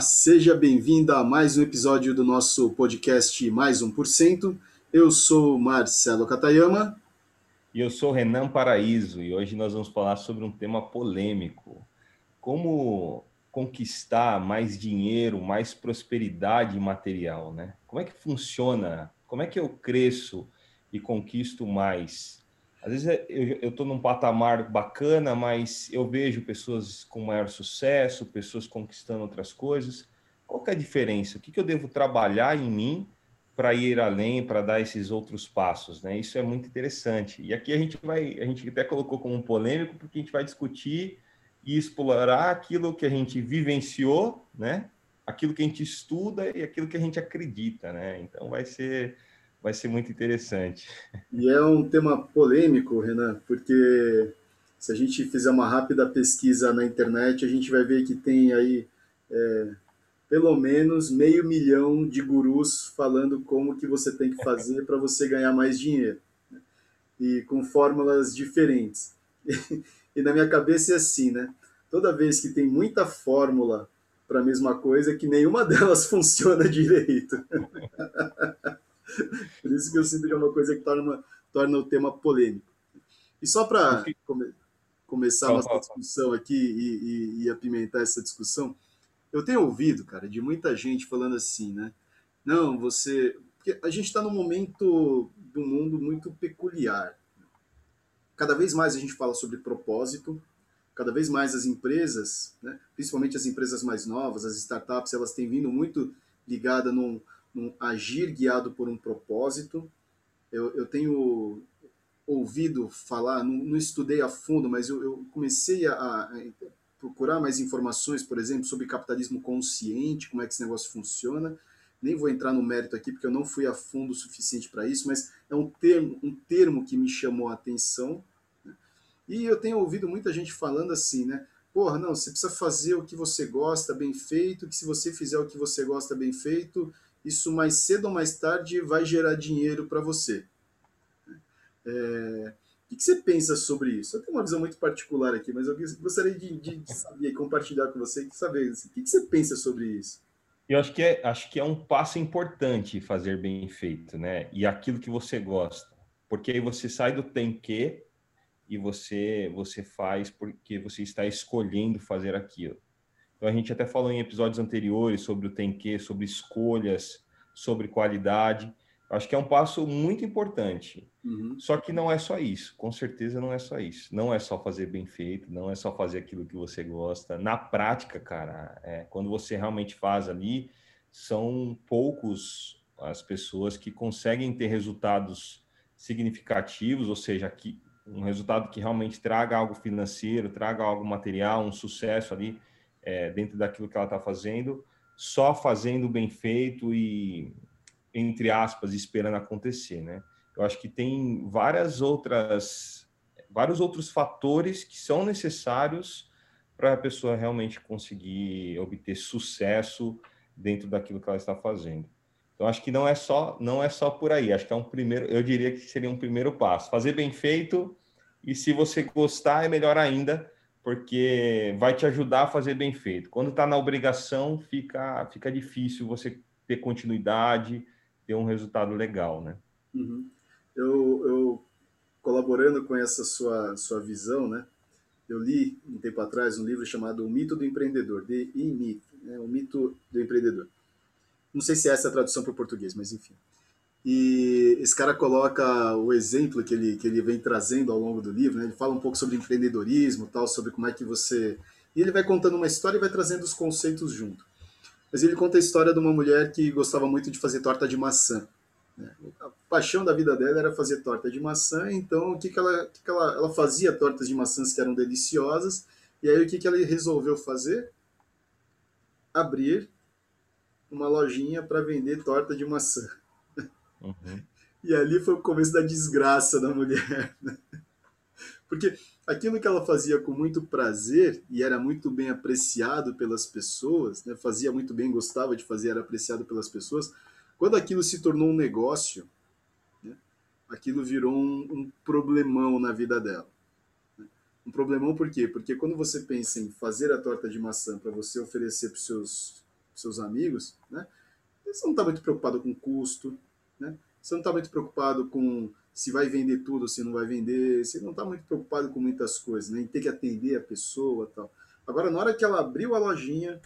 Olá, seja bem-vinda a mais um episódio do nosso podcast Mais 1%. Eu sou Marcelo Katayama. E eu sou Renan Paraíso, e hoje nós vamos falar sobre um tema polêmico. Como conquistar mais dinheiro, mais prosperidade material, né? Como é que funciona? Como é que eu cresço e conquisto mais? Às vezes eu estou num patamar bacana, mas eu vejo pessoas com maior sucesso, pessoas conquistando outras coisas. Qual é a diferença? O que, que eu devo trabalhar em mim para ir além, para dar esses outros passos, né? Isso é muito interessante. E aqui a gente vai, a gente até colocou como um polêmico, porque a gente vai discutir e explorar aquilo que a gente vivenciou, né? Aquilo que a gente estuda e aquilo que a gente acredita, né? Então vai ser vai ser muito interessante. E é um tema polêmico, Renan, porque se a gente fizer uma rápida pesquisa na internet, a gente vai ver que tem aí é, pelo menos meio milhão de gurus falando como que você tem que fazer para você ganhar mais dinheiro. Né? E com fórmulas diferentes. E, e na minha cabeça é assim, né? Toda vez que tem muita fórmula para a mesma coisa, que nenhuma delas funciona direito. Por isso que eu sinto que é uma coisa que torna, torna o tema polêmico. E só para come, começar a nossa discussão aqui e, e, e, apimentar essa discussão, eu tenho ouvido, cara, de muita gente falando assim, né? Não, você. Porque a gente está num momento do mundo muito peculiar. Cada vez mais a gente fala sobre propósito, cada vez mais as empresas, né, principalmente as empresas mais novas, as startups, elas têm vindo muito ligada num, agir guiado por um propósito. Eu, eu tenho ouvido falar, não, não, estudei a fundo, mas eu, eu comecei a, a, procurar mais informações, por exemplo, sobre capitalismo consciente, como é que esse negócio funciona. Nem vou entrar no mérito aqui, porque eu não fui a fundo o suficiente para isso, mas é um termo, um termo que me chamou a atenção. Né? E eu tenho ouvido muita gente falando assim, né? Porra, não, você precisa fazer o que você gosta bem feito, que se você fizer o que você gosta bem feito, isso mais cedo ou mais tarde vai gerar dinheiro para você. É, o que você pensa sobre isso? Eu tenho uma visão muito particular aqui, mas eu gostaria de, de, de saber, compartilhar com você, saber assim, o que você pensa sobre isso. Eu acho que, é, acho que é um passo importante fazer bem feito, né? E aquilo que você gosta. Porque aí você sai do tem que e você, você faz porque você está escolhendo fazer aquilo. Então, a gente até falou em episódios anteriores sobre o tem que, sobre escolhas, sobre qualidade. Acho que é um passo muito importante. Uhum. Só que não é só isso, com certeza não é só isso. Não é só fazer bem feito, não é só fazer aquilo que você gosta. Na prática, cara, é, quando você realmente faz ali, são poucos as pessoas que conseguem ter resultados significativos, ou seja, que, um resultado que realmente traga algo financeiro, traga algo material, um sucesso ali é, dentro daquilo que ela está fazendo, só fazendo bem feito e, entre aspas, esperando acontecer, né? Eu acho que tem várias outras, vários outros fatores que são necessários para a pessoa realmente conseguir obter sucesso dentro daquilo que ela está fazendo. Então acho que não é só não é só por aí. Acho que é um primeiro, eu diria que seria um primeiro passo. Fazer bem feito e se você gostar é melhor ainda, porque vai te ajudar a fazer bem feito. Quando está na obrigação, fica, fica difícil você ter continuidade, ter um resultado legal, né? Uhum. Eu, eu, colaborando com essa sua, sua visão, né? Eu li um tempo atrás um livro chamado O Mito do Empreendedor, de E-Mito, né? O Mito do Empreendedor. Não sei se é essa a tradução para o português, mas enfim. E esse cara coloca o exemplo que ele, que ele vem trazendo ao longo do livro, né? ele fala um pouco sobre empreendedorismo, tal, sobre como é que você. E ele vai contando uma história e vai trazendo os conceitos junto. Mas ele conta a história de uma mulher que gostava muito de fazer torta de maçã. Né? A paixão da vida dela era fazer torta de maçã, então o que, que, ela, que, que ela, ela fazia tortas de maçãs que eram deliciosas, e aí o que, que ela resolveu fazer? Abrir uma lojinha para vender torta de maçã. Uhum. E ali foi o começo da desgraça da mulher. Né? Porque aquilo que ela fazia com muito prazer e era muito bem apreciado pelas pessoas, né? fazia muito bem, gostava de fazer, era apreciado pelas pessoas, quando aquilo se tornou um negócio, né? aquilo virou um, um, problemão na vida dela. Né? Um problemão por quê? Porque quando você pensa em fazer a torta de maçã para você oferecer para os seus seus amigos, né? Você não está muito preocupado com custo, né? Você não está muito preocupado com se vai vender tudo se não vai vender. Você não está muito preocupado com muitas coisas, né? Em ter que atender a pessoa tal. Agora, na hora que ela abriu a lojinha,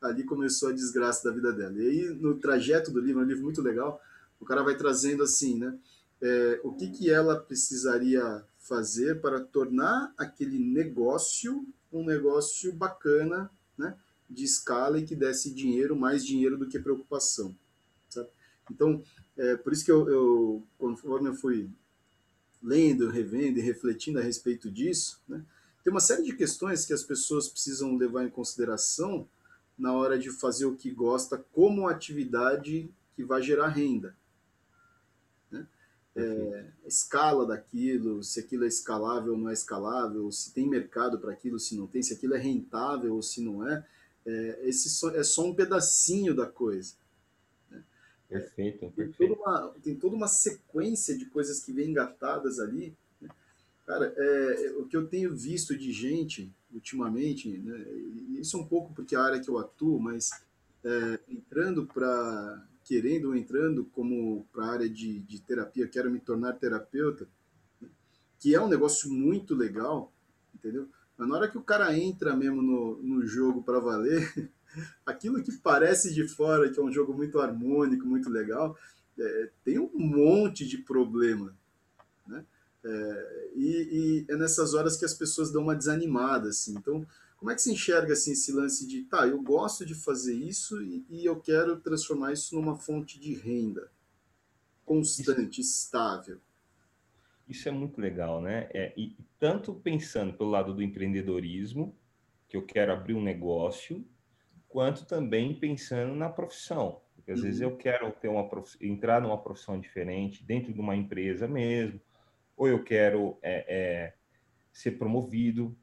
ali começou a desgraça da vida dela. E aí, no trajeto do livro, é um livro muito legal, o cara vai trazendo assim, né? É, o que, que ela precisaria fazer para tornar aquele negócio um negócio bacana, né? De escala e que desse dinheiro, mais dinheiro do que preocupação. Sabe? Então, é, por isso que eu, eu, conforme eu fui lendo, revendo e refletindo a respeito disso, né? Tem uma série de questões que as pessoas precisam levar em consideração na hora de fazer o que gosta como atividade que vai gerar renda. Né? É, escala daquilo, se aquilo é escalável ou não é escalável, se tem mercado para aquilo, se não tem, se aquilo é rentável ou se não é. é esse só, é só um pedacinho da coisa. Perfeito, perfeito. Tem toda, uma, tem toda uma sequência de coisas que vem engatadas ali. Né? Cara, é, o que eu tenho visto de gente ultimamente, né, isso é um pouco porque é a área que eu atuo, mas é, entrando para querendo ou entrando como para a área de, de terapia, quero me tornar terapeuta, né, que é um negócio muito legal, entendeu? Mas na hora que o cara entra mesmo no, no jogo para valer, aquilo que parece de fora que é um jogo muito harmônico, muito legal, é, tem um monte de problema, né? É, e, e, é nessas horas que as pessoas dão uma desanimada, assim. Então, como é que se enxerga assim esse lance de, tá, eu gosto de fazer isso e, e eu quero transformar isso numa fonte de renda constante, isso, estável? Isso é muito legal, né? É, e tanto pensando pelo lado do empreendedorismo, que eu quero abrir um negócio, quanto também pensando na profissão. Porque às uhum. vezes eu quero ter uma entrar numa profissão diferente dentro de uma empresa mesmo, ou eu quero é, é, ser promovido.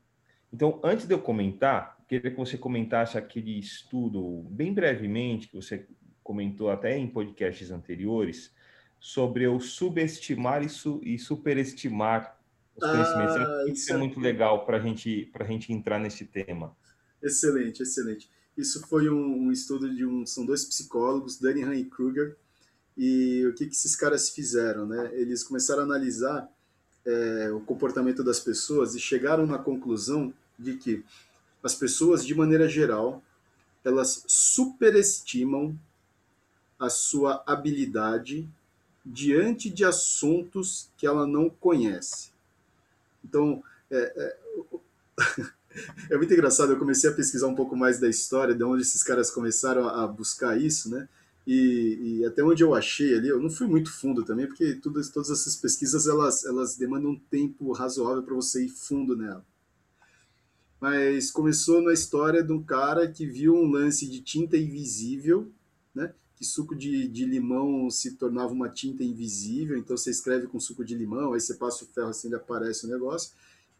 Então, antes de eu comentar, queria que você comentasse aquele estudo, bem brevemente, que você comentou até em podcasts anteriores, sobre o subestimar isso e superestimar os ah, conhecimentos. Isso é, é muito legal para gente, a gente entrar nesse tema. Excelente, excelente. Isso foi um, um estudo de um, são dois psicólogos, Danny e Kruger, e o que, que esses caras fizeram, né? Eles começaram a analisar é, o comportamento das pessoas e chegaram na conclusão de que as pessoas, de maneira geral, elas superestimam a sua habilidade diante de assuntos que ela não conhece. Então, é, é, é, muito engraçado, eu comecei a pesquisar um pouco mais da história, de onde esses caras começaram a buscar isso, né? E, e, até onde eu achei ali, eu não fui muito fundo também, porque todas, todas essas pesquisas elas, elas demandam um tempo razoável para você ir fundo nela. Mas começou na história de um cara que viu um lance de tinta invisível, né? que suco de, de limão se tornava uma tinta invisível, então você escreve com suco de limão, aí você passa o ferro assim, ele aparece o negócio.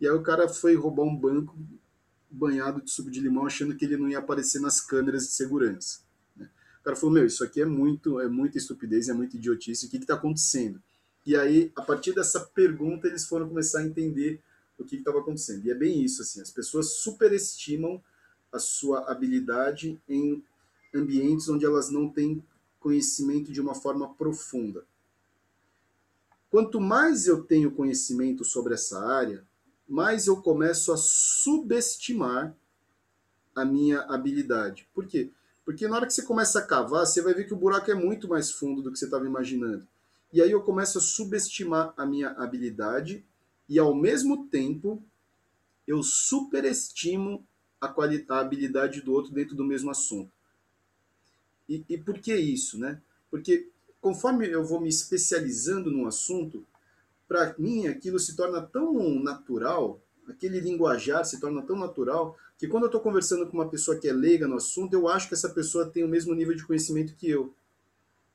E aí o cara foi roubar um banco banhado de suco de limão, achando que ele não ia aparecer nas câmeras de segurança cara falou, meu, isso aqui é muito, é muita estupidez, é muita idiotice, o que está acontecendo? E aí, a partir dessa pergunta, eles foram começar a entender o que estava acontecendo. E é bem isso, assim, as pessoas superestimam a sua habilidade em ambientes onde elas não têm conhecimento de uma forma profunda. Quanto mais eu tenho conhecimento sobre essa área, mais eu começo a subestimar a minha habilidade. Por quê? Porque na hora que você começa a cavar, você vai ver que o buraco é muito mais fundo do que você estava imaginando. E aí eu começo a subestimar a minha habilidade e ao mesmo tempo eu superestimo a, a habilidade do outro dentro do mesmo assunto. E, e por que isso, né? Porque conforme eu vou me especializando num assunto, para mim aquilo se torna tão natural, aquele linguajar se torna tão natural que quando eu estou conversando com uma pessoa que é leiga no assunto, eu acho que essa pessoa tem o mesmo nível de conhecimento que eu.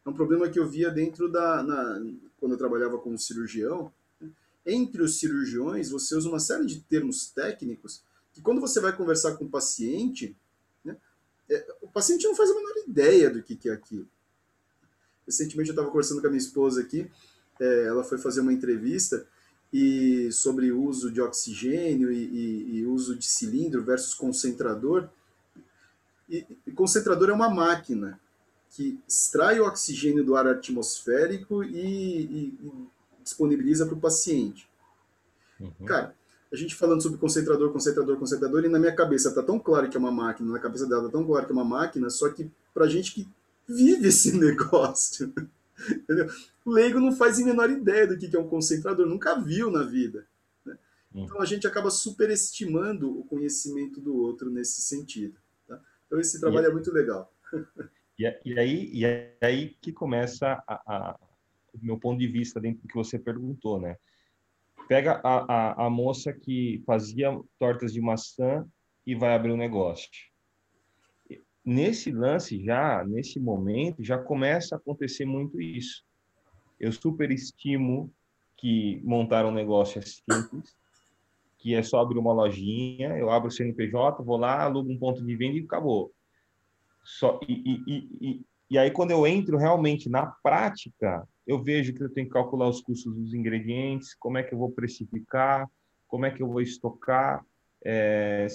É um problema que eu via dentro da. Na, quando eu trabalhava como cirurgião. Né? Entre os cirurgiões, você usa uma série de termos técnicos que, quando você vai conversar com o paciente, né, é, o paciente não faz a menor ideia do que, que é aquilo. Recentemente eu estava conversando com a minha esposa aqui, é, ela foi fazer uma entrevista e sobre uso de oxigênio e, e, e, uso de cilindro versus concentrador. E, e concentrador é uma máquina que extrai o oxigênio do ar atmosférico e, disponibiliza para o paciente. Uhum. Cara, a gente falando sobre concentrador, concentrador, concentrador, e na minha cabeça tá tão claro que é uma máquina, na cabeça dela tá tão claro que é uma máquina, só que pra gente que vive esse negócio, entendeu? O leigo não faz a menor ideia do que é um concentrador, nunca viu na vida. Né? Uhum. Então a gente acaba superestimando o conhecimento do outro nesse sentido. Tá? Então esse trabalho e, é muito legal. E, e, aí, e aí que começa a, a, o meu ponto de vista dentro do que você perguntou, né? Pega a, a, a moça que fazia tortas de maçã e vai abrir um negócio. Nesse lance já, nesse momento, já começa a acontecer muito isso. Eu superestimo que montar um negócio é simples, que é só abrir uma lojinha, eu abro o CNPJ, vou lá, alugo um ponto de venda e acabou. Só, e, e, e, e aí, quando eu entro realmente na prática, eu vejo que eu tenho que calcular os custos dos ingredientes, como é que eu vou precificar, como é que eu vou estocar, é,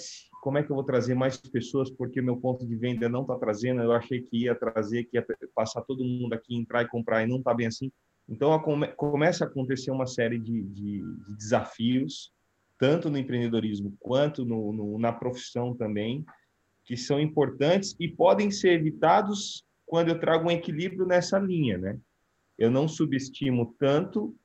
como é que eu vou trazer mais pessoas, porque meu ponto de venda não está trazendo, eu achei que ia trazer, que ia passar todo mundo aqui, entrar e comprar, e não está bem assim. Então, come, começa a acontecer uma série de, de, de desafios, tanto no empreendedorismo quanto no, no, na profissão também, que são importantes e podem ser evitados quando eu trago um equilíbrio nessa linha, né? Eu não subestimo tanto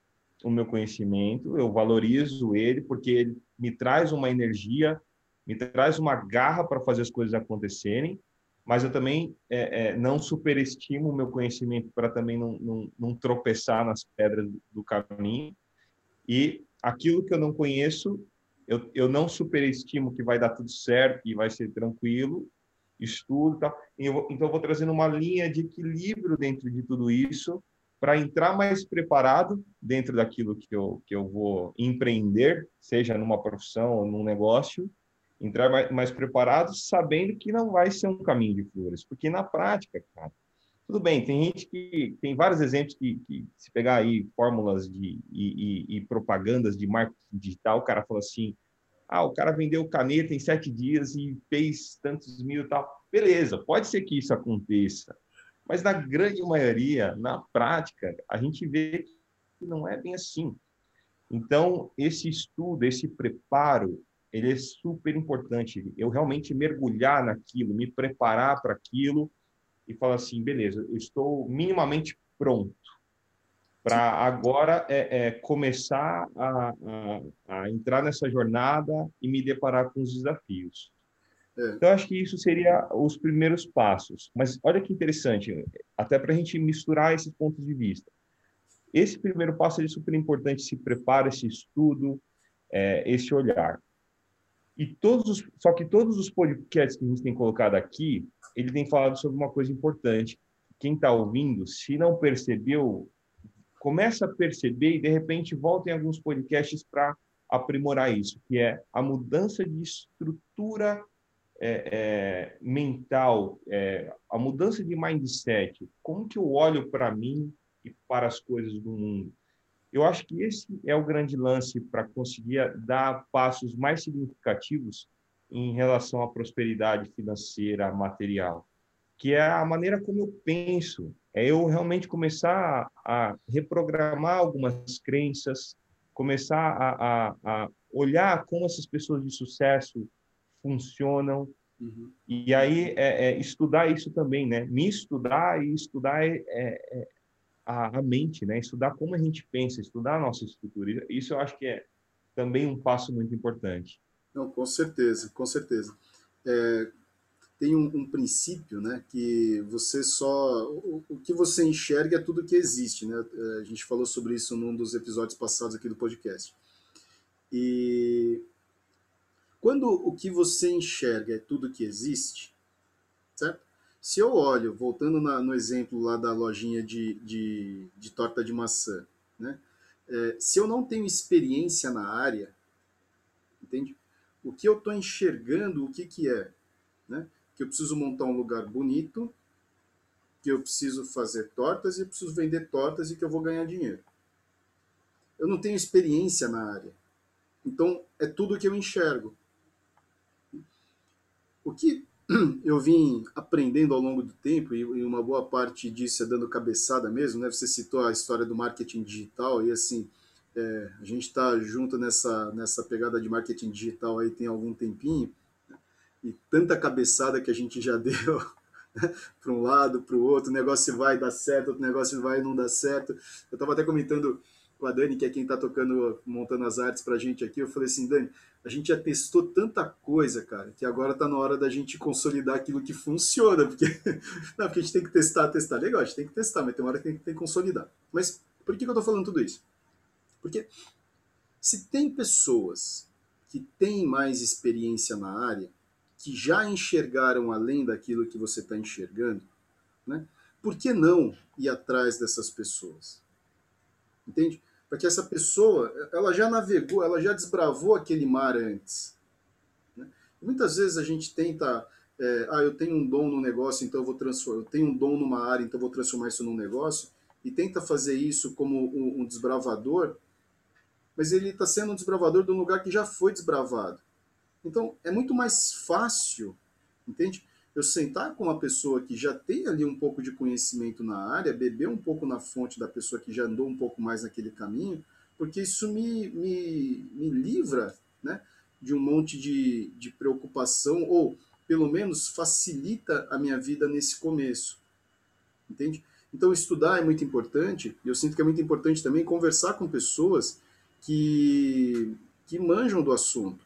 o meu conhecimento, eu valorizo ele porque ele me traz uma energia, me traz uma garra para fazer as coisas acontecerem, mas eu também é, é, não superestimo o meu conhecimento para também não, não, não, tropeçar nas pedras do caminho. E aquilo que eu não conheço, eu, eu não superestimo que vai dar tudo certo e vai ser tranquilo, estudo, tá? Eu, então eu vou trazendo uma linha de equilíbrio dentro de tudo isso para entrar mais preparado dentro daquilo que eu, que eu vou empreender, seja numa profissão ou num negócio, entrar mais, mais preparado, sabendo que não vai ser um caminho de flores, porque na prática, cara, tudo bem, tem gente que tem vários exemplos que, que se pegar aí fórmulas de e, e, e, propagandas de marketing digital, o cara fala assim, ah, o cara vendeu caneta em sete dias e fez tantos mil e tal. Beleza, pode ser que isso aconteça, mas na grande maioria, na prática, a gente vê que não é bem assim. Então, esse estudo, esse preparo, ele é super importante. Eu realmente mergulhar naquilo, me preparar para aquilo e falar assim, beleza, eu estou minimamente pronto para agora é, é, começar a, a, a, entrar nessa jornada e me deparar com os desafios. É. Então, acho que isso seria os primeiros passos. Mas olha que interessante, até para a gente misturar esses pontos de vista. Esse primeiro passo é super importante, se prepara, esse estudo, é, esse olhar. E todos os, só que todos os podcasts que a gente tem colocado aqui, ele tem falado sobre uma coisa importante. Quem está ouvindo, se não percebeu, começa a perceber e de repente volta em alguns podcasts para aprimorar isso, que é a mudança de estrutura é, é, mental, é, a mudança de mindset, como que eu olho para mim e para as coisas do mundo. Eu acho que esse é o grande lance para conseguir dar passos mais significativos em relação à prosperidade financeira, material, que é a maneira como eu penso, é eu realmente começar a, a reprogramar algumas crenças, começar a, a, a olhar como essas pessoas de sucesso funcionam. Uhum. E aí é, é, estudar isso também, né? Me estudar e estudar é, é, é, a, a, mente, né? Estudar como a gente pensa, estudar a nossa estrutura. Isso eu acho que é também um passo muito importante. Não, com certeza, com certeza. É, tem um, um, princípio, né? Que você só o, o, que você enxerga é tudo que existe, né? A gente falou sobre isso num dos episódios passados aqui do podcast. E quando o que você enxerga é tudo que existe, certo? Se eu olho, voltando na, no exemplo lá da lojinha de, de, de torta de maçã, né? É, se eu não tenho experiência na área, entende? O que eu estou enxergando, o que, que é? Né? Que eu preciso montar um lugar bonito, que eu preciso fazer tortas e eu preciso vender tortas e que eu vou ganhar dinheiro. Eu não tenho experiência na área. Então, é tudo que eu enxergo. O que eu vim aprendendo ao longo do tempo, e uma boa parte disso é dando cabeçada mesmo, né? Você citou a história do marketing digital, e assim, é, a gente está junto nessa, nessa pegada de marketing digital aí tem algum tempinho, e tanta cabeçada que a gente já deu né? para um lado, para o outro, o negócio vai dar certo, outro negócio vai não dar certo. Eu estava até comentando com a Dani, que é quem está tocando, montando as artes para a gente aqui, eu falei assim, Dani, a gente já testou tanta coisa, cara, que agora está na hora da gente consolidar aquilo que funciona, porque, não, porque a gente tem que testar, testar, legal, a gente tem que testar, mas tem uma hora que tem que, consolidar. Mas por que, que eu estou falando tudo isso? Porque se tem pessoas que têm mais experiência na área, que já enxergaram além daquilo que você está enxergando, né? por que não ir atrás dessas pessoas? Entende? Porque essa pessoa, ela já navegou, ela já desbravou aquele mar antes. Né? Muitas vezes a gente tenta, é, ah, eu tenho um dom no negócio, então eu vou transformar, eu tenho um dom numa área, então eu vou transformar isso num negócio, e tenta fazer isso como um, um desbravador, mas ele está sendo um desbravador de um lugar que já foi desbravado. Então, é muito mais fácil, entende? Eu sentar com uma pessoa que já tem ali um pouco de conhecimento na área, beber um pouco na fonte da pessoa que já andou um pouco mais naquele caminho, porque isso me, me, me livra né, de um monte de, de preocupação, ou pelo menos facilita a minha vida nesse começo. Entende? Então, estudar é muito importante, e eu sinto que é muito importante também conversar com pessoas que, que manjam do assunto.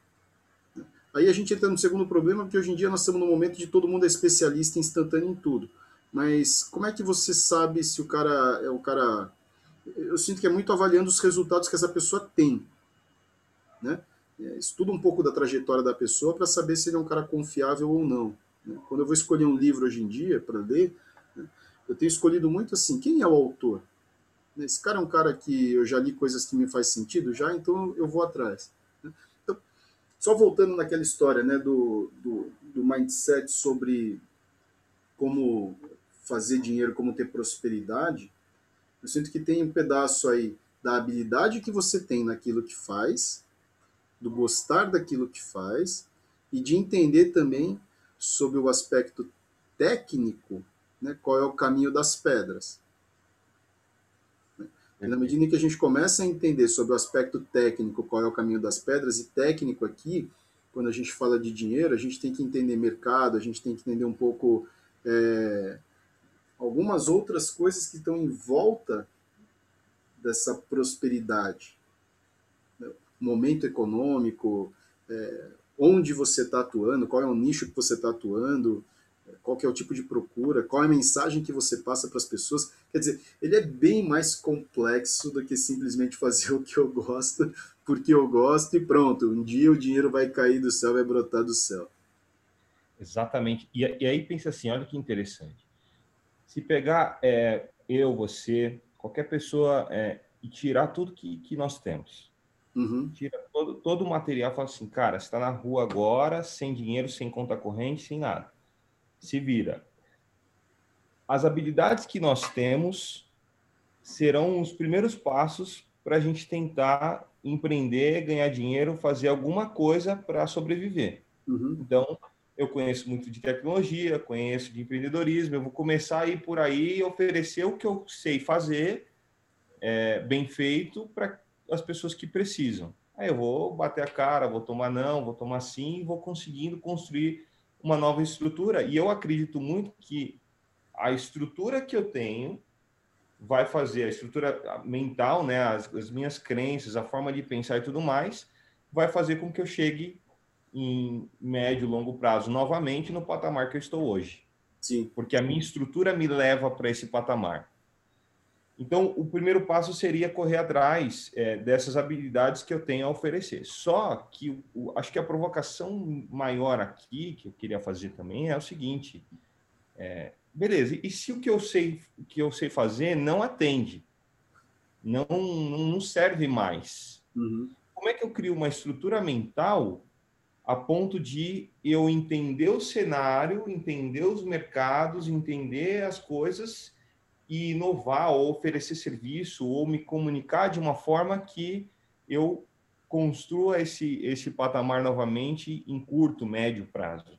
Aí a gente entra no segundo problema, porque hoje em dia nós estamos no momento de todo mundo é especialista instantâneo em tudo. Mas como é que você sabe se o cara é o cara. Eu sinto que é muito avaliando os resultados que essa pessoa tem. Né? É, estuda um pouco da trajetória da pessoa para saber se ele é um cara confiável ou não. Né? Quando eu vou escolher um livro hoje em dia para ler, né, eu tenho escolhido muito assim: quem é o autor? Esse cara é um cara que eu já li coisas que me faz sentido já, então eu vou atrás. Só voltando naquela história né, do, do, do mindset sobre como fazer dinheiro, como ter prosperidade, eu sinto que tem um pedaço aí da habilidade que você tem naquilo que faz, do gostar daquilo que faz e de entender também sobre o aspecto técnico, né, qual é o caminho das pedras. E na medida em que a gente começa a entender sobre o aspecto técnico, qual é o caminho das pedras, e técnico aqui, quando a gente fala de dinheiro, a gente tem que entender mercado, a gente tem que entender um pouco é, algumas outras coisas que estão em volta dessa prosperidade. Momento econômico, é, onde você está atuando, qual é o nicho que você está atuando, qual que é o tipo de procura, qual é a mensagem que você passa para as pessoas. Quer dizer, ele é bem mais complexo do que simplesmente fazer o que eu gosto, porque eu gosto e pronto, um dia o dinheiro vai cair do céu, vai brotar do céu. Exatamente. E, e aí pensa assim, olha que interessante. Se pegar é, eu, você, qualquer pessoa é, e tirar tudo que, que nós temos, Uhum. Tira todo, todo o material e fala assim, cara, você está na rua agora, sem dinheiro, sem conta corrente, sem nada se vira. As habilidades que nós temos serão os primeiros passos para a gente tentar empreender, ganhar dinheiro, fazer alguma coisa para sobreviver. Uhum. Então, eu conheço muito de tecnologia, conheço de empreendedorismo, eu vou começar a ir por aí e oferecer o que eu sei fazer é, bem feito para as pessoas que precisam. Aí eu vou bater a cara, vou tomar não, vou tomar sim, vou conseguindo construir uma nova estrutura. E eu acredito muito que a estrutura que eu tenho vai fazer, a estrutura mental, né, as, as minhas crenças, a forma de pensar e tudo mais, vai fazer com que eu chegue em médio e longo prazo novamente no patamar que eu estou hoje. Sim. Porque a minha estrutura me leva para esse patamar. Então, o primeiro passo seria correr atrás é, dessas habilidades que eu tenho a oferecer. Só que o, acho que a provocação maior aqui, que eu queria fazer também, é o seguinte: é, beleza, e se o que eu sei, que eu sei fazer não atende, não, não serve mais? Uhum. Como é que eu crio uma estrutura mental a ponto de eu entender o cenário, entender os mercados, entender as coisas e inovar ou oferecer serviço ou me comunicar de uma forma que eu construa esse, esse patamar novamente em curto, médio prazo.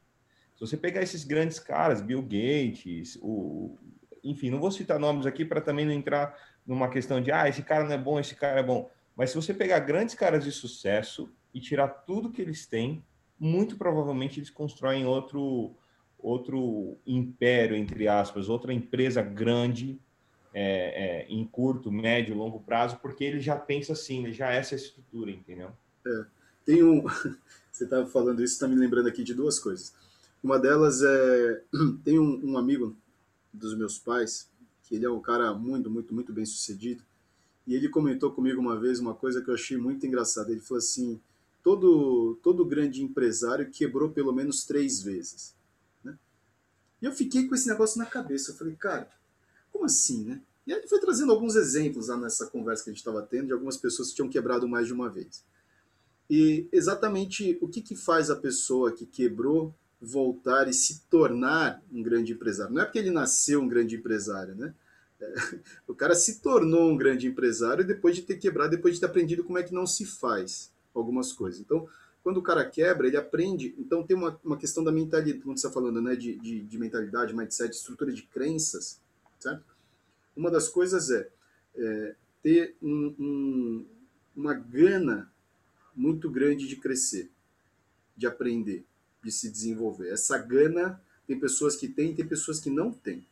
Se você pegar esses grandes caras, Bill Gates, o, enfim, não vou citar nomes aqui para também não entrar numa questão de, ah, esse cara não é bom, esse cara é bom. Mas se você pegar grandes caras de sucesso e tirar tudo que eles têm, muito provavelmente eles constroem outro, outro império, entre aspas, outra empresa grande é, é, em curto, médio, longo prazo, porque ele já pensa assim, ele já é essa estrutura, entendeu? É. Tem um. Você estava falando isso, está me lembrando aqui de duas coisas. Uma delas é. Tem um, um amigo dos meus pais, que ele é um cara muito, muito, muito bem sucedido, e ele comentou comigo uma vez uma coisa que eu achei muito engraçada. Ele falou assim: todo, todo grande empresário quebrou pelo menos três vezes. E eu fiquei com esse negócio na cabeça. Eu falei, cara, como assim, né? E aí ele foi trazendo alguns exemplos lá nessa conversa que a gente estava tendo de algumas pessoas que tinham quebrado mais de uma vez. E exatamente o que, que faz a pessoa que quebrou voltar e se tornar um grande empresário? Não é porque ele nasceu um grande empresário, né? O cara se tornou um grande empresário depois de ter quebrado, depois de ter aprendido como é que não se faz algumas coisas. Então, quando o cara quebra, ele aprende. Então, tem uma, uma questão da mentalidade, como você está falando, né? De, de, de mentalidade, mindset, estrutura de crenças, certo? Uma das coisas é, é ter um, um, uma gana muito grande de crescer, de aprender, de se desenvolver. Essa gana tem pessoas que têm, tem pessoas que não têm.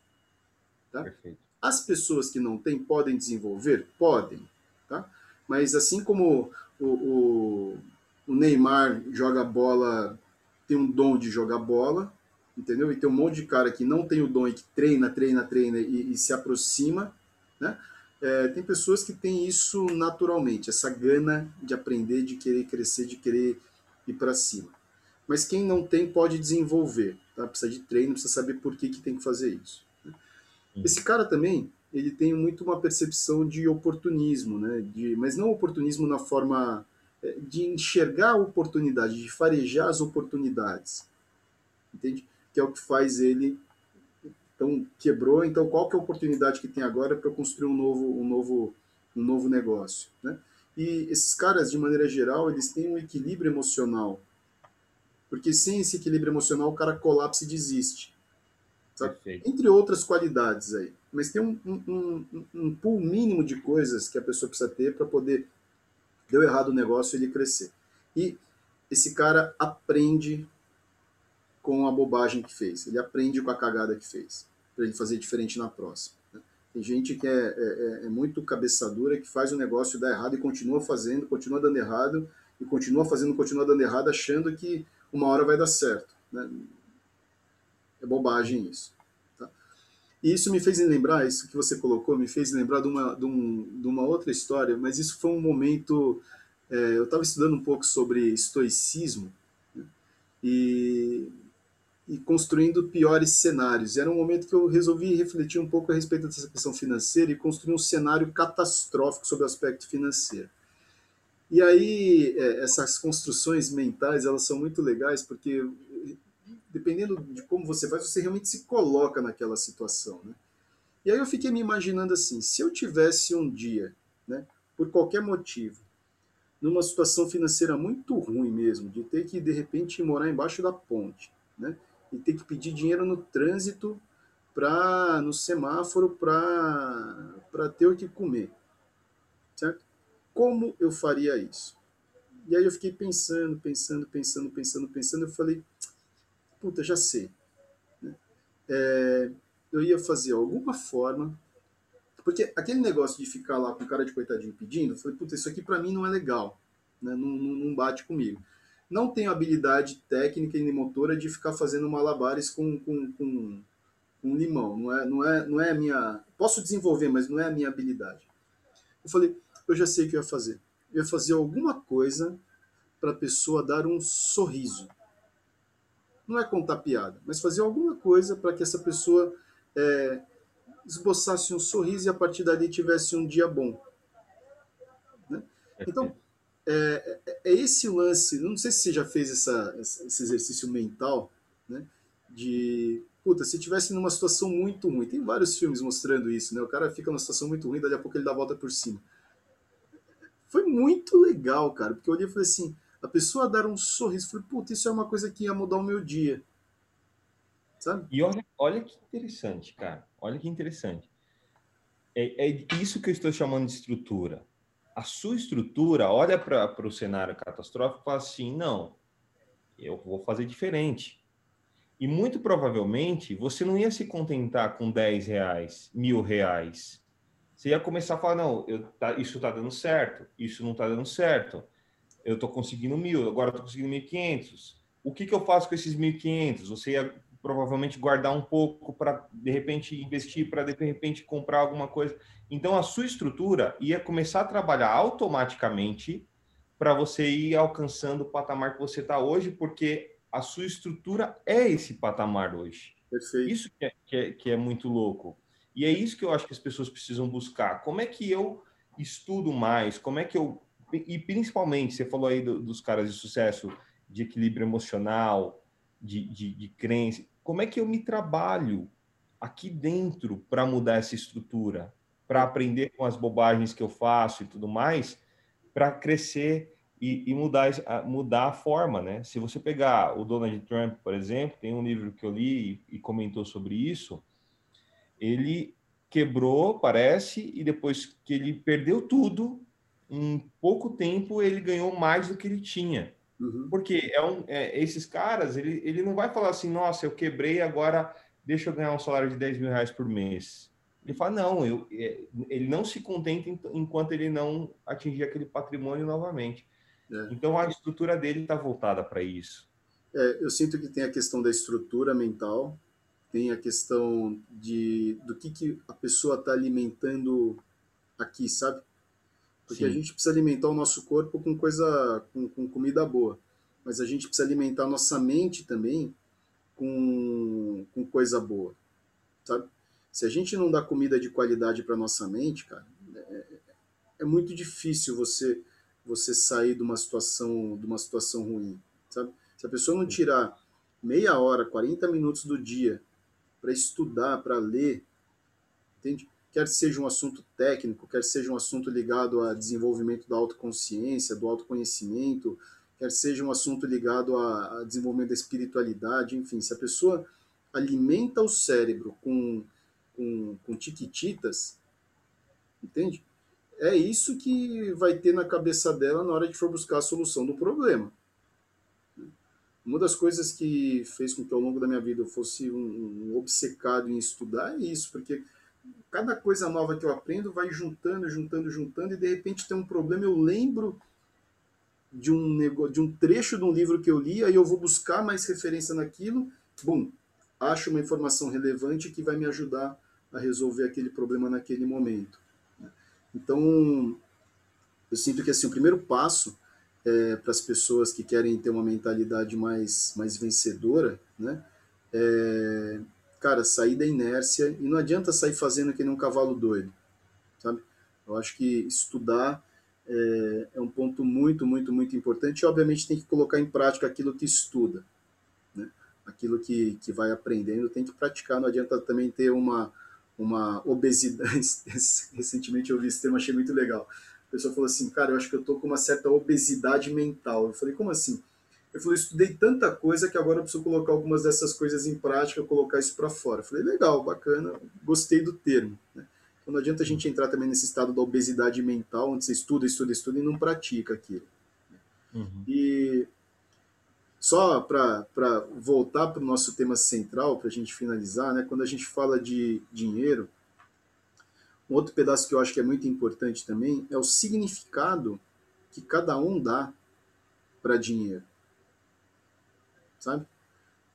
Tá? Perfeito. As pessoas que não têm podem desenvolver? Podem. Tá? Mas assim como o, o, o Neymar joga bola, tem um dom de jogar bola, entendeu? E tem um monte de cara que não tem o dom e que treina, treina, treina e, e se aproxima, né? É, tem pessoas que têm isso naturalmente, essa gana de aprender, de querer crescer, de querer ir para cima. Mas quem não tem pode desenvolver, tá? Precisa de treino, precisa saber por que, que tem que fazer isso. Né? Esse cara também, ele tem muito uma percepção de oportunismo, né? De, mas não oportunismo na forma de enxergar a oportunidade, de farejar as oportunidades, entende? Que é o que faz ele então quebrou, então qual que é a oportunidade que tem agora para construir um novo, um novo, um novo negócio, né? E esses caras, de maneira geral, eles têm um equilíbrio emocional, porque sem esse equilíbrio emocional o cara colapsa e desiste, entre outras qualidades aí. Mas tem um, um, um, um pool mínimo de coisas que a pessoa precisa ter para poder deu errado o negócio ele crescer. E esse cara aprende com a bobagem que fez. Ele aprende com a cagada que fez, para ele fazer diferente na próxima. Né? Tem gente que é, é, é, é muito cabeçadura, que faz o negócio dar errado e continua fazendo, continua dando errado, e continua fazendo, continua dando errado, achando que uma hora vai dar certo. Né? É bobagem isso. E isso me fez lembrar, isso que você colocou, me fez lembrar de uma, de, um, de uma outra história, mas isso foi um momento. É, eu estava estudando um pouco sobre estoicismo, né? e e construindo piores cenários. E era um momento que eu resolvi refletir um pouco a respeito dessa questão financeira e construir um cenário catastrófico sobre o aspecto financeiro. E aí, é, essas construções mentais, elas são muito legais, porque dependendo de como você faz, você realmente se coloca naquela situação, né? E aí eu fiquei me imaginando assim, se eu tivesse um dia, né, por qualquer motivo, numa situação financeira muito ruim mesmo, de ter que de repente morar embaixo da ponte, né? e ter que pedir dinheiro no trânsito para no semáforo para ter o que comer. Certo? Como eu faria isso? E aí eu fiquei pensando, pensando, pensando, pensando, pensando, eu falei, puta, já sei. Né? É, eu ia fazer alguma forma, porque aquele negócio de ficar lá com cara de coitadinho pedindo, eu falei, puta, isso aqui para mim não é legal, né? não, não, não bate comigo não tenho habilidade técnica e motora de ficar fazendo malabares com, com, com, com limão. Não é, não, é, não é a minha. Posso desenvolver, mas não é a minha habilidade. Eu falei, eu já sei o que eu ia fazer. Eu ia fazer alguma coisa para a pessoa dar um sorriso. Não é contar piada, mas fazer alguma coisa para que essa pessoa é, esboçasse um sorriso e a partir dali tivesse um dia bom. Né? Então, é, é, é esse lance, não sei se você já fez essa, esse exercício mental, né? De, puta, se tivesse numa situação muito ruim, tem vários filmes mostrando isso, né? O cara fica numa situação muito ruim, daqui a pouco ele dá a volta por cima. Foi muito legal, cara, porque eu olhei e falei assim, a pessoa dar um sorriso, falei, puta, isso é uma coisa que ia mudar o meu dia. sabe? E olha, olha que interessante, cara. Olha que interessante. É, é isso que eu estou chamando de estrutura. A sua estrutura olha para o cenário catastrófico e fala assim: não, eu vou fazer diferente. E muito provavelmente você não ia se contentar com 10 reais, mil reais. Você ia começar a falar: não, eu, tá, isso está dando certo, isso não está dando certo. Eu estou conseguindo mil, agora estou conseguindo 1.500. O que, que eu faço com esses 1.500? Você ia provavelmente guardar um pouco para, de repente, investir, para, de repente, comprar alguma coisa. Então, a sua estrutura ia começar a trabalhar automaticamente para você ir alcançando o patamar que você está hoje, porque a sua estrutura é esse patamar hoje. Perfeito. Isso que é, que é, que é muito louco. E é isso que eu acho que as pessoas precisam buscar. Como é que eu estudo mais? Como é que eu. E principalmente, você falou aí do, dos caras de sucesso, de equilíbrio emocional, de, de, de crença. Como é que eu me trabalho aqui dentro para mudar essa estrutura? Para aprender com as bobagens que eu faço e tudo mais, para crescer e, e, mudar, mudar a forma, né? Se você pegar o Donald Trump, por exemplo, tem um livro que eu li e, e comentou sobre isso, ele quebrou, parece, e depois que ele perdeu tudo, em pouco tempo ele ganhou mais do que ele tinha. Uhum. Porque é um, é, esses caras, ele, ele não vai falar assim, nossa, eu quebrei, agora deixa eu ganhar um salário de 10 mil reais por mês. Ele fala, não, eu, é, ele não se contenta enquanto ele não atingir aquele patrimônio novamente. É. Então a estrutura dele está voltada para isso. É, eu sinto que tem a questão da estrutura mental, tem a questão de do que, que a pessoa está alimentando aqui, sabe? Porque Sim. a gente precisa alimentar o nosso corpo com coisa, com, com comida boa, mas a gente precisa alimentar a nossa mente também com, com coisa boa, sabe? Se a gente não dá comida de qualidade para nossa mente, cara, é, é, muito difícil você você sair de uma situação de uma situação ruim, sabe? Se a pessoa não tirar meia hora, 40 minutos do dia para estudar, para ler, entende? Quer seja um assunto técnico, quer seja um assunto ligado a desenvolvimento da autoconsciência, do autoconhecimento, quer seja um assunto ligado a, a desenvolvimento da espiritualidade, enfim, se a pessoa alimenta o cérebro com com, com tiquititas, entende? É isso que vai ter na cabeça dela na hora de for buscar a solução do problema. Uma das coisas que fez com que ao longo da minha vida eu fosse um, um obcecado em estudar é isso, porque cada coisa nova que eu aprendo vai juntando, juntando, juntando, e de repente tem um problema, eu lembro de um, negócio, de um trecho de um livro que eu li, aí eu vou buscar mais referência naquilo, bum, acho uma informação relevante que vai me ajudar a resolver aquele problema naquele momento. Né? Então, eu sinto que assim, o primeiro passo é, para as pessoas que querem ter uma mentalidade mais, mais vencedora, né? É, cara, sair da inércia e não adianta sair fazendo que nem um cavalo doido, sabe? Eu acho que estudar é, é um ponto muito, muito, muito importante e, obviamente, tem que colocar em prática aquilo que estuda, né? Aquilo que, que vai aprendendo tem que praticar, não adianta também ter uma, uma obesidade. Recentemente eu vi esse termo, achei muito legal. A pessoa falou assim, cara, eu acho que eu tô com uma certa obesidade mental. Eu falei, como assim? Eu falei, estudei tanta coisa que agora eu preciso colocar algumas dessas coisas em prática, colocar isso para fora. Eu falei, legal, bacana, gostei do termo. Né? Então não adianta a gente entrar também nesse estado da obesidade mental, onde você estuda, estuda, estuda e não pratica aquilo. Uhum. E só para voltar para o nosso tema central, para a gente finalizar, né, quando a gente fala de dinheiro, um outro pedaço que eu acho que é muito importante também é o significado que cada um dá para dinheiro. Sabe?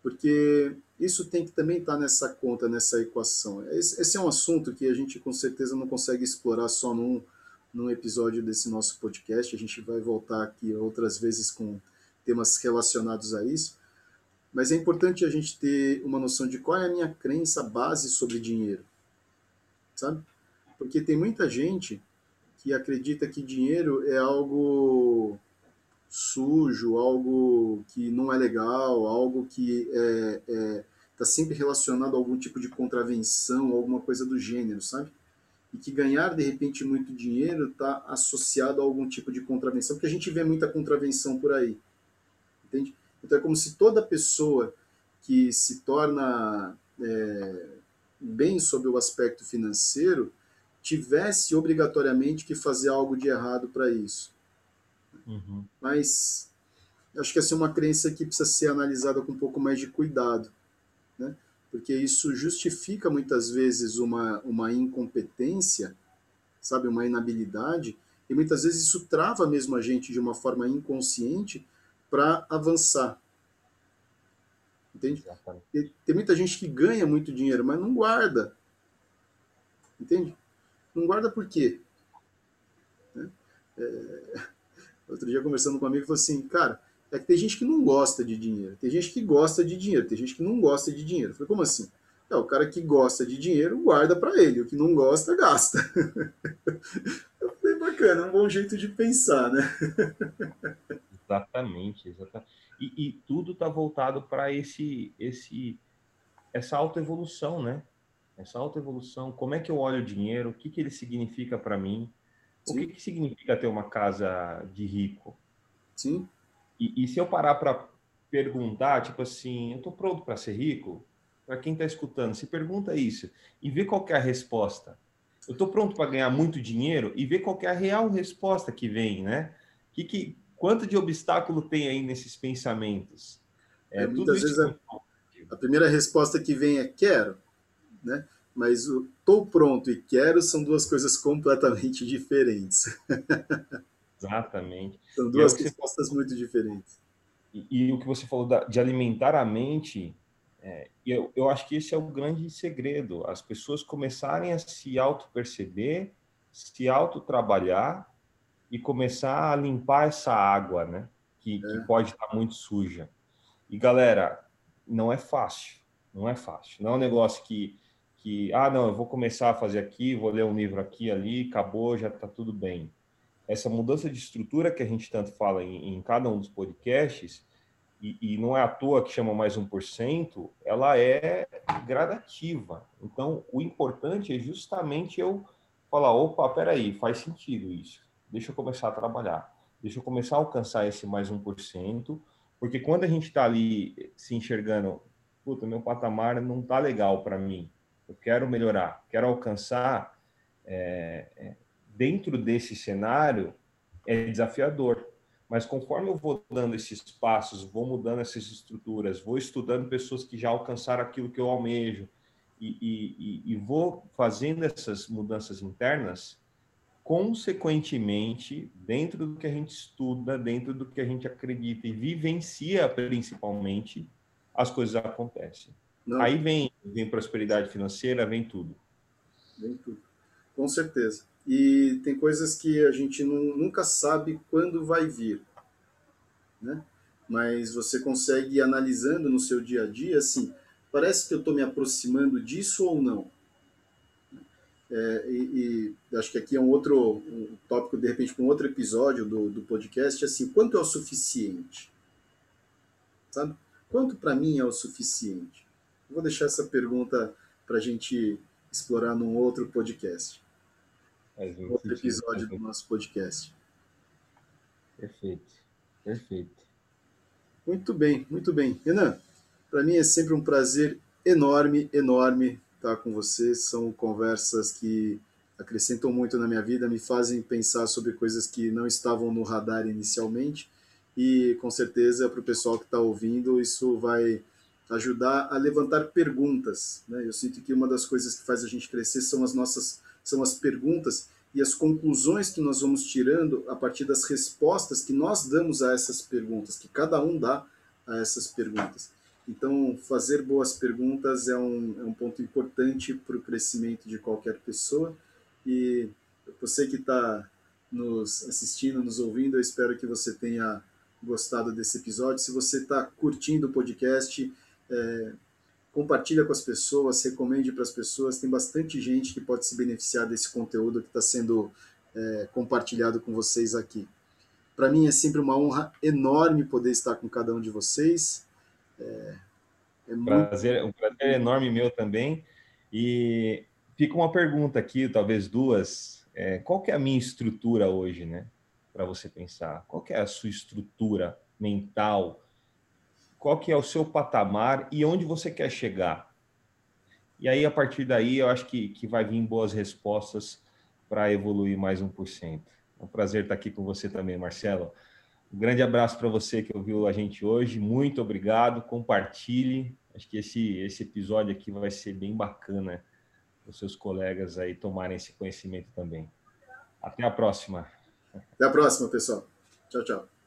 Porque isso tem que também estar tá nessa conta, nessa equação. Esse, é um assunto que a gente com certeza não consegue explorar só num, num episódio desse nosso podcast. A gente vai voltar aqui outras vezes com temas relacionados a isso, mas é importante a gente ter uma noção de qual é a minha crença base sobre dinheiro, sabe? Porque tem muita gente que acredita que dinheiro é algo sujo, algo que não é legal, algo que está é, é, tá sempre relacionado a algum tipo de contravenção, alguma coisa do gênero, sabe? E que ganhar de repente muito dinheiro está associado a algum tipo de contravenção, porque a gente vê muita contravenção por aí. Entende? Então é como se toda pessoa que se torna é, bem sob o aspecto financeiro tivesse obrigatoriamente que fazer algo de errado para isso. Uhum. Mas acho que essa é uma crença que precisa ser analisada com um pouco mais de cuidado, né? porque isso justifica muitas vezes uma, uma incompetência, sabe, uma inabilidade, e muitas vezes isso trava mesmo a gente de uma forma inconsciente para avançar. Entende? E tem muita gente que ganha muito dinheiro, mas não guarda. Entende? Não guarda por quê? Né? É... Outro dia, conversando com um amigo, falou assim: cara, é que tem gente que não gosta de dinheiro, tem gente que gosta de dinheiro, tem gente que não gosta de dinheiro. Eu falei: como assim? É, o cara que gosta de dinheiro guarda para ele, o que não gosta, gasta. Eu falei: bacana, é um bom jeito de pensar, né? Exatamente, exatamente. E, e tudo está voltado para esse, esse, essa autoevolução, né? Essa autoevolução, como é que eu olho o dinheiro, o que, que ele significa para mim. O que, que significa ter uma casa de rico. Sim. E, e se eu parar para perguntar, tipo assim, eu estou pronto para ser rico? Para quem está escutando, se pergunta isso e vê qual é a resposta. Eu estou pronto para ganhar muito dinheiro e ver qual é a real resposta que vem, né? Que, que, quanto de obstáculo tem aí nesses pensamentos? É, é muitas vezes a, a, primeira resposta que vem é quero, né? Mas o tô pronto e quero são duas coisas completamente diferentes. Exatamente. São duas é respostas falou, muito diferentes. E, e, o que você falou da, de alimentar a mente, é, eu, eu acho que esse é o grande segredo. As pessoas começarem a se auto-perceber, se auto-trabalhar e começar a limpar essa água, né? Que, é. que pode estar muito suja. E galera, não é fácil, não é fácil. Não é um negócio que, que ah, não, eu vou começar a fazer aqui, vou ler um livro aqui, ali, acabou, já está tudo bem. Essa mudança de estrutura que a gente tanto fala em, em cada um dos podcasts, e, e, não é à toa que chama mais 1%, ela é gradativa. Então, o importante é justamente eu falar, opa, peraí, faz sentido isso deixa eu começar a trabalhar, deixa eu começar a alcançar esse mais 1%, porque quando a gente está ali se enxergando, puta, meu patamar não está legal para mim, eu quero melhorar, quero alcançar, é, é, dentro desse cenário é desafiador, mas conforme eu vou dando esses passos, vou mudando essas estruturas, vou estudando pessoas que já alcançaram aquilo que eu almejo, e, e, e, vou fazendo essas mudanças internas, consequentemente, dentro do que a gente estuda, dentro do que a gente acredita e vivencia principalmente, as coisas acontecem. Não. Aí vem, vem prosperidade financeira, vem tudo. Vem tudo. Com certeza. E tem coisas que a gente não, nunca sabe quando vai vir, né? Mas você consegue ir analisando no seu dia a dia, assim, parece que eu estou me aproximando disso ou não? É, e, e, acho que aqui é um outro um tópico, de repente, para um outro episódio do, do podcast, assim, quanto é o suficiente? Sabe? Quanto para mim é o suficiente? Vou deixar essa pergunta para a gente explorar num outro podcast. Outro episódio do nosso podcast. Perfeito, perfeito. Muito bem, muito bem. Renan, para mim é sempre um prazer enorme, enorme estar com você. São conversas que acrescentam muito na minha vida, me fazem pensar sobre coisas que não estavam no radar inicialmente. E com certeza, para o pessoal que está ouvindo, isso vai ajudar a levantar perguntas. Né? Eu sinto que uma das coisas que faz a gente crescer são as nossas são as perguntas e as conclusões que nós vamos tirando a partir das respostas que nós damos a essas perguntas, que cada um dá a essas perguntas. Então, fazer boas perguntas é um, é um ponto importante para o crescimento de qualquer pessoa. E você que está nos assistindo, nos ouvindo, eu espero que você tenha gostado desse episódio. Se você está curtindo o podcast, é, compartilha com as pessoas, recomende para as pessoas. Tem bastante gente que pode se beneficiar desse conteúdo que está sendo é, compartilhado com vocês aqui. Para mim é sempre uma honra enorme poder estar com cada um de vocês. É, é muito... um prazer enorme meu também. E fica uma pergunta aqui, talvez duas. É, qual que é a minha estrutura hoje, né? Para você pensar. Qual que é a sua estrutura mental qual que é o seu patamar e onde você quer chegar. E aí, a partir daí, eu acho que, que vai vir boas respostas para evoluir mais 1%. É um prazer estar aqui com você também, Marcelo. Um grande abraço para você que ouviu a gente hoje. Muito obrigado. Compartilhe. Acho que esse, esse episódio aqui vai ser bem bacana os seus colegas aí tomarem esse conhecimento também. Até a próxima. Até a próxima, pessoal. Tchau, tchau.